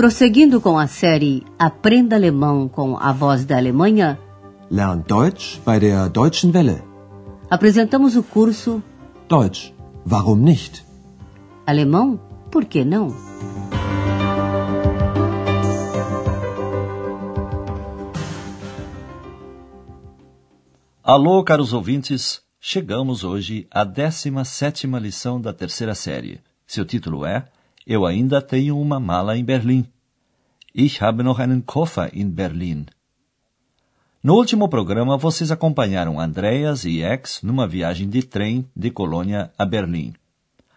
Prosseguindo com a série Aprenda Alemão com a Voz da Alemanha, Lern Deutsch bei der Deutschen Welle. apresentamos o curso Deutsch, warum nicht? Alemão, por que não? Alô, caros ouvintes! Chegamos hoje à 17ª lição da terceira série. Seu título é Eu ainda tenho uma mala em Berlim. Ich habe noch einen Koffer in Berlin. No último programa, vocês acompanharam Andreas e Ex numa viagem de trem de Colônia a Berlim.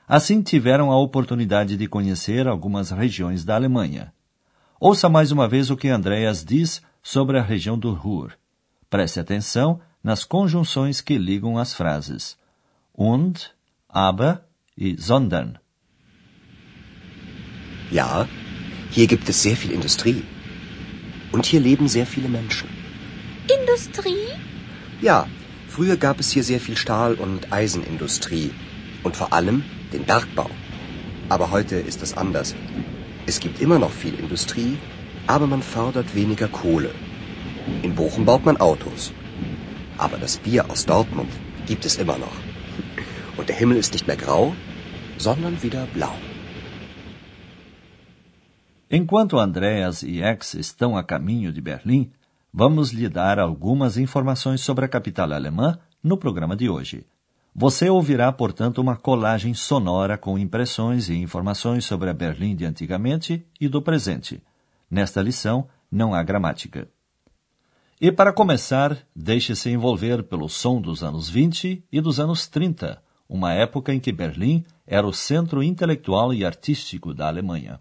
Assim tiveram a oportunidade de conhecer algumas regiões da Alemanha. Ouça mais uma vez o que Andreas diz sobre a região do Ruhr. Preste atenção nas conjunções que ligam as frases und, aber e sondern. Ja, hier gibt es sehr viel Industrie. Und hier leben sehr viele Menschen. Industrie? Ja, früher gab es hier sehr viel Stahl- und Eisenindustrie. Und vor allem den Bergbau. Aber heute ist das anders. Es gibt immer noch viel Industrie, aber man fördert weniger Kohle. In Bochum baut man Autos. Aber das Bier aus Dortmund gibt es immer noch. Und der Himmel ist nicht mehr grau, sondern wieder blau. Enquanto Andreas e Ex estão a caminho de Berlim, vamos lhe dar algumas informações sobre a capital alemã no programa de hoje. Você ouvirá, portanto, uma colagem sonora com impressões e informações sobre a Berlim de antigamente e do presente. Nesta lição, não há gramática. E para começar, deixe-se envolver pelo som dos anos 20 e dos anos 30, uma época em que Berlim era o centro intelectual e artístico da Alemanha.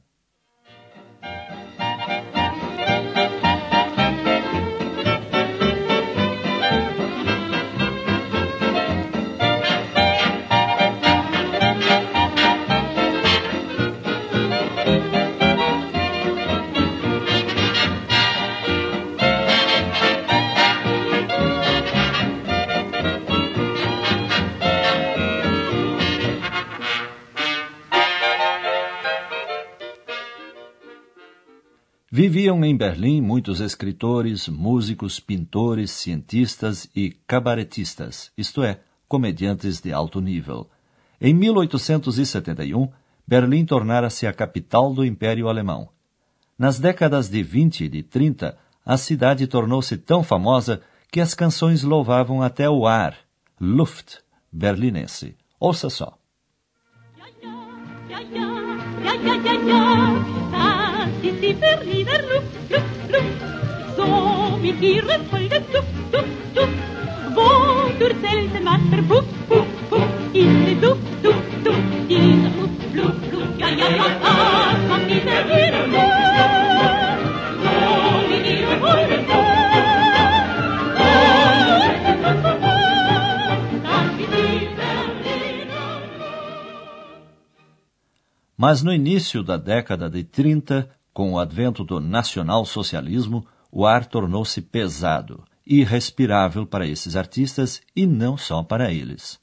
Viviam em Berlim muitos escritores, músicos, pintores, cientistas e cabaretistas, isto é, comediantes de alto nível. Em 1871, Berlim tornara-se a capital do Império Alemão. Nas décadas de 20 e de 30, a cidade tornou-se tão famosa que as canções louvavam até o ar, Luft, berlinense. Ouça só. Duft. Mas no início da década de 30, com o advento do nacionalsocialismo, o ar tornou-se pesado, irrespirável para esses artistas e não só para eles.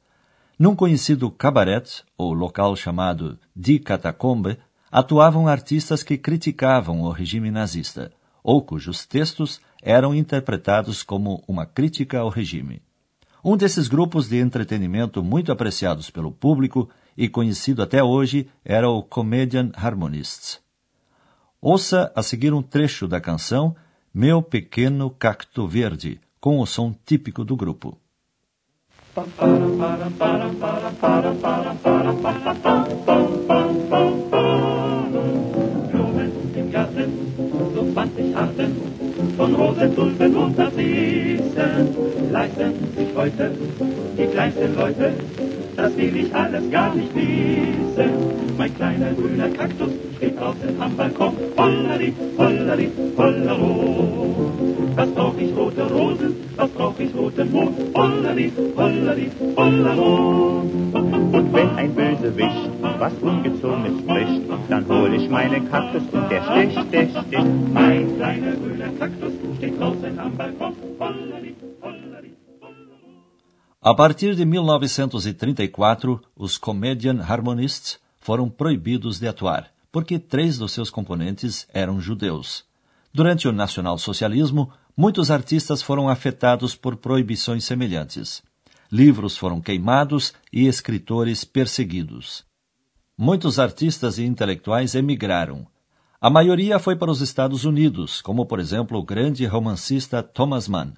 Num conhecido cabaret, ou local chamado Die Catacombe, atuavam artistas que criticavam o regime nazista, ou cujos textos eram interpretados como uma crítica ao regime. Um desses grupos de entretenimento muito apreciados pelo público e conhecido até hoje era o Comedian Harmonists. Ouça a seguir um trecho da canção Meu Pequeno Cacto Verde, com o som típico do grupo. Blumen im Garten, so zwanzig Arten von Rosen, Tulpen und Narzissen leisten sich heute die kleinsten Leute. Das will ich alles gar nicht wissen. Mein kleiner grüner Kaktus draußen am Balkon. Hollari, hollari, hollero. Was brauch ich rote Rosen, was brauch ich roten Mond? Hollari, hollari, hollero. Und wenn ein Bösewicht was Ungezogenes spricht, dann hol ich meinen Kaktus und der stich, stich, stich. Mein kleiner grüner Kaktus steht draußen am Balkon. Hollari, hollari. A partir de 1934, os Comedian Harmonists foram proibidos de atuar, porque três dos seus componentes eram judeus. Durante o nacionalsocialismo, muitos artistas foram afetados por proibições semelhantes. Livros foram queimados e escritores perseguidos. Muitos artistas e intelectuais emigraram. A maioria foi para os Estados Unidos, como por exemplo o grande romancista Thomas Mann.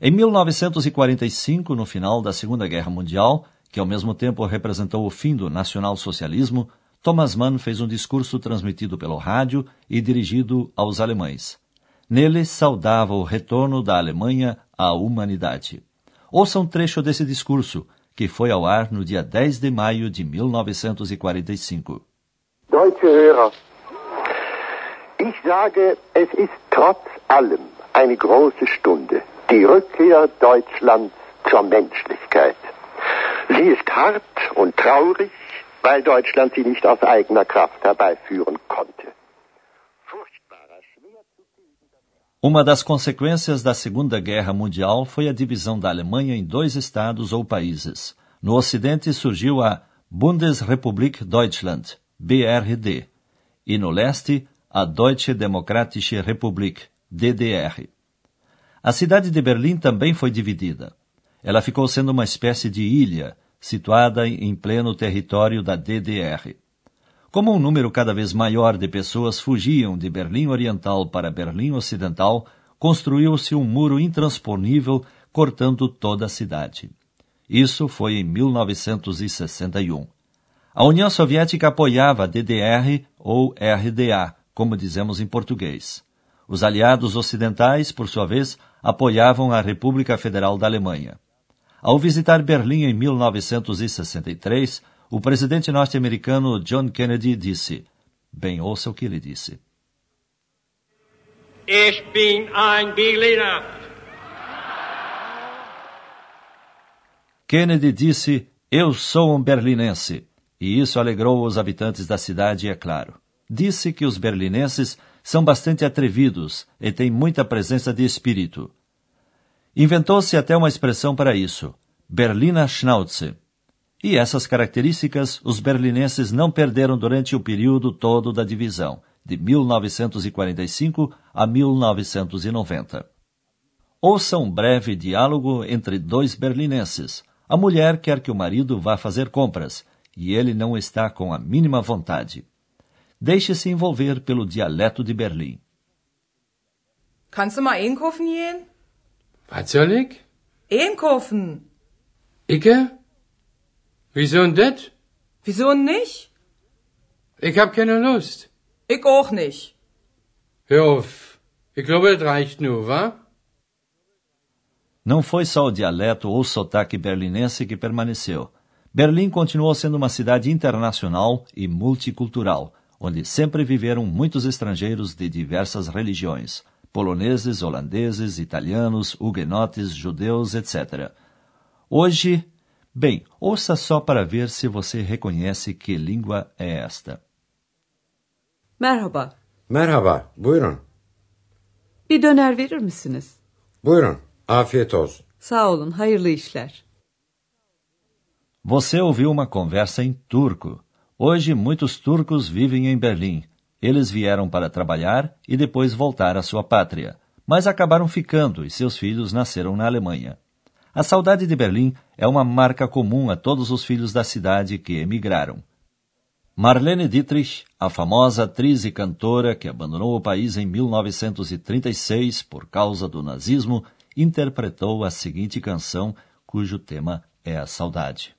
Em 1945, no final da Segunda Guerra Mundial, que ao mesmo tempo representou o fim do nacionalsocialismo, Thomas Mann fez um discurso transmitido pelo rádio e dirigido aos alemães. Nele saudava o retorno da Alemanha à humanidade. Ouça um trecho desse discurso, que foi ao ar no dia 10 de maio de 1945. Deutsche Hörer, ich sage, es ist trotz allem eine große Stunde, die Rückkehr Deutschlands zur Menschlichkeit. Sie ist hart und traurig, weil Deutschland sie nicht aus eigener Kraft herbeiführen konnte. Uma das consequências da Segunda Guerra Mundial foi a divisão da Alemanha em dois estados ou países. No Ocidente surgiu a Bundesrepublik Deutschland, BRD, e no leste, a Deutsche Demokratische Republik, DDR. A cidade de Berlim também foi dividida. Ela ficou sendo uma espécie de ilha, situada em pleno território da DDR. Como um número cada vez maior de pessoas fugiam de Berlim Oriental para Berlim Ocidental, construiu-se um muro intransponível cortando toda a cidade. Isso foi em 1961. A União Soviética apoiava a DDR ou RDA, como dizemos em português. Os aliados ocidentais, por sua vez, apoiavam a República Federal da Alemanha. Ao visitar Berlim em 1963, o presidente norte-americano John Kennedy disse: Bem, ouça o que ele disse. Ich bin ein Berliner. Kennedy disse: Eu sou um berlinense. E isso alegrou os habitantes da cidade, é claro. Disse que os berlinenses são bastante atrevidos e têm muita presença de espírito. Inventou-se até uma expressão para isso, Berliner Schnauze. E essas características os berlinenses não perderam durante o período todo da divisão, de 1945 a 1990. Ouça um breve diálogo entre dois berlinenses. A mulher quer que o marido vá fazer compras e ele não está com a mínima vontade. Deixe-se envolver pelo dialeto de Berlim. Kannst du mal einkaufen gehen? Was soll ich? Einkaufen. Icke? Wieso denn das? Wieso nicht? Ich hab keine Lust. Ich auch nicht. Hör auf. Ich glaube, das reicht nur, wa? Não foi só o dialeto ou sotaque berlinense que permaneceu. Berlim continuou sendo uma cidade internacional e multicultural, onde sempre viveram muitos estrangeiros de diversas religiões poloneses, holandeses, italianos, huguenotes, judeus, etc. Hoje, bem, ouça só para ver se você reconhece que língua é esta. Merhaba. Merhaba, buyurun. Bir döner verir misiniz? Buyurun, afiyet olsun. Sağ olun, hayırlı işler. Você ouviu uma conversa em turco. Hoje, muitos turcos vivem em Berlim. Eles vieram para trabalhar e depois voltar à sua pátria, mas acabaram ficando e seus filhos nasceram na Alemanha. A saudade de Berlim é uma marca comum a todos os filhos da cidade que emigraram. Marlene Dietrich, a famosa atriz e cantora que abandonou o país em 1936 por causa do nazismo, interpretou a seguinte canção, cujo tema é a saudade.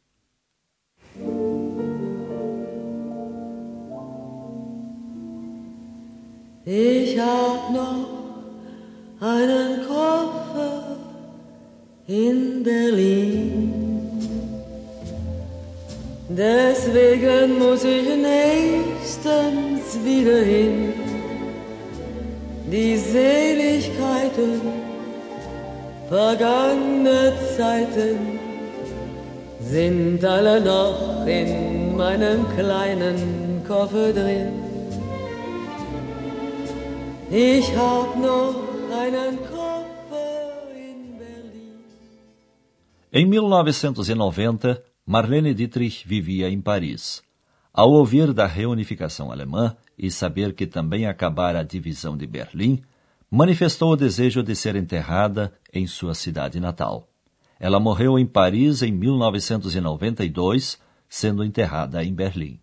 Ich hab noch einen Koffer in Berlin. Deswegen muss ich nächstens wieder hin. Die Seligkeiten vergangene Zeiten sind alle noch in meinem kleinen Koffer drin. Ich hab noch einen Koffer in Berlin. Em 1990, Marlene Dietrich vivia em Paris. Ao ouvir da reunificação alemã e saber que também acabara a divisão de Berlim, manifestou o desejo de ser enterrada em sua cidade natal. Ela morreu em Paris em 1992, sendo enterrada em Berlim.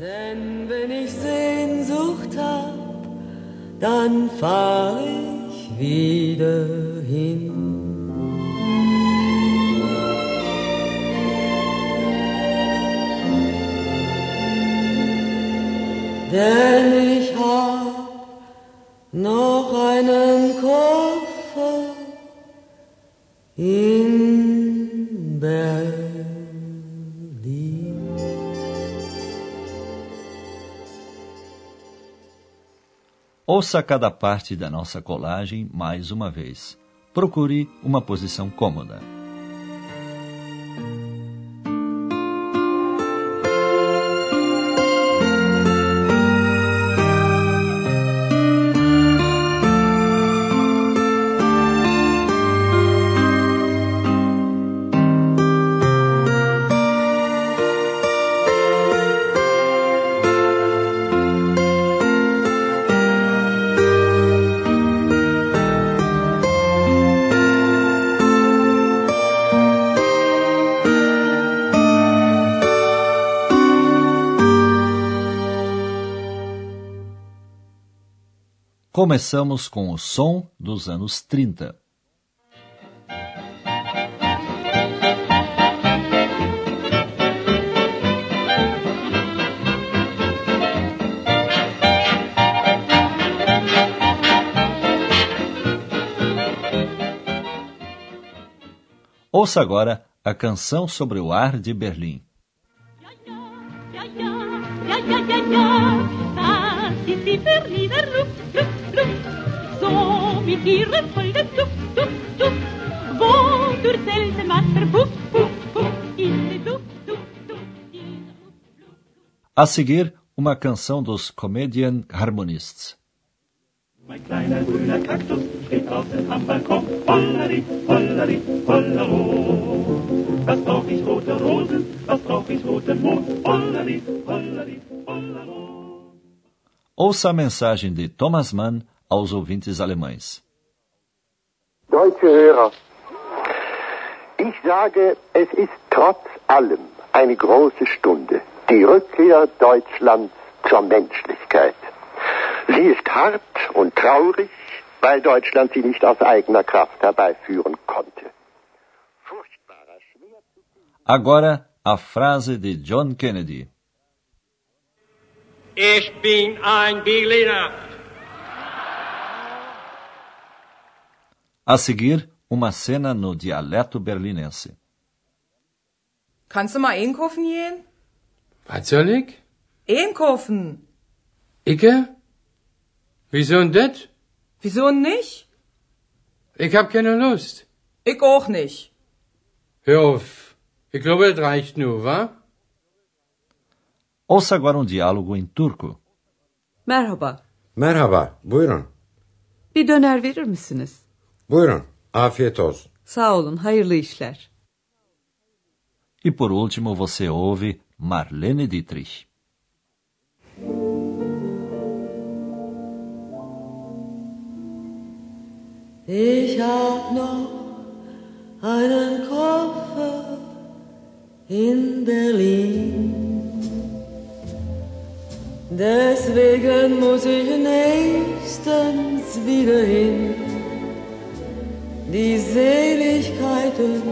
Denn wenn ich Sehnsucht hab, dann fahr ich wieder hin. Denn ich hab noch einen Koffer Ouça cada parte da nossa colagem mais uma vez. Procure uma posição cômoda. Começamos com o som dos anos 30. Ouça agora a canção sobre o ar de Berlim. Ja, ja, ja, ja, ja, das ist die Berliner Luft, Luft, Luft. So mit ihrem vollen Duft, Duft, Duft. Wodurch selten was verpufft, puff, puff, in Duft, dieser Luft, Luft. A seguir, uma canção dos Comedian Harmonists. Mein kleiner grüner Kaktus steht draußen am Balkon. Hollari, hollari, hollero. Was brauch ich rote Rosen, was brauch ich roten Mond. Hollari, hollari, hollero. Ouça a mensagem de Thomas Mann aos ouvintes alemães. Deutsche Hörer, ich sage, es ist trotz allem eine große Stunde. Die Rückkehr Deutschlands zur Menschlichkeit. Sie ist hart und traurig, weil Deutschland sie nicht aus eigener Kraft herbeiführen konnte. Agora, a frase de John Kennedy. Ich bin ein Berliner. A seguir, uma cena no dialeto berlinense. Kannst du mal einkaufen gehen? Was soll ich? Einkaufen. Icke? Wieso denn das? Wieso nicht? Ich hab keine Lust. Ich auch nicht. Hör auf. Ich glaube, das reicht nur, wa? Ouça agora um diálogo em turco. Merhaba. Merhaba, buyurun. Bir döner verir misiniz? Buyurun, afiyet olsun. Sağ olun, hayırlı işler. E por último, você ouve Marlene Dietrich. Ich hab noch einen Koffer in Berlin. Deswegen muss ich nächstens wieder hin. Die Seligkeiten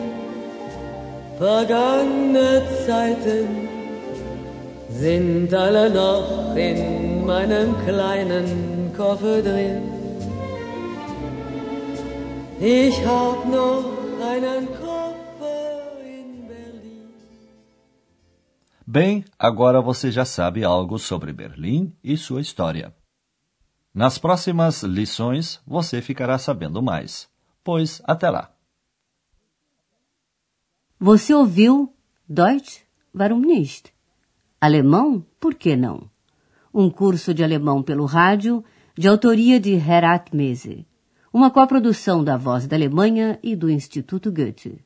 vergangener Zeiten sind alle noch in meinem kleinen Koffer drin. Ich hab noch einen Koffer Bem, agora você já sabe algo sobre Berlim e sua história. Nas próximas lições, você ficará sabendo mais. Pois até lá. Você ouviu Deutsch? Warum nicht? Alemão? Por que não? Um curso de alemão pelo rádio, de autoria de Herat Mese. Uma coprodução da Voz da Alemanha e do Instituto Goethe.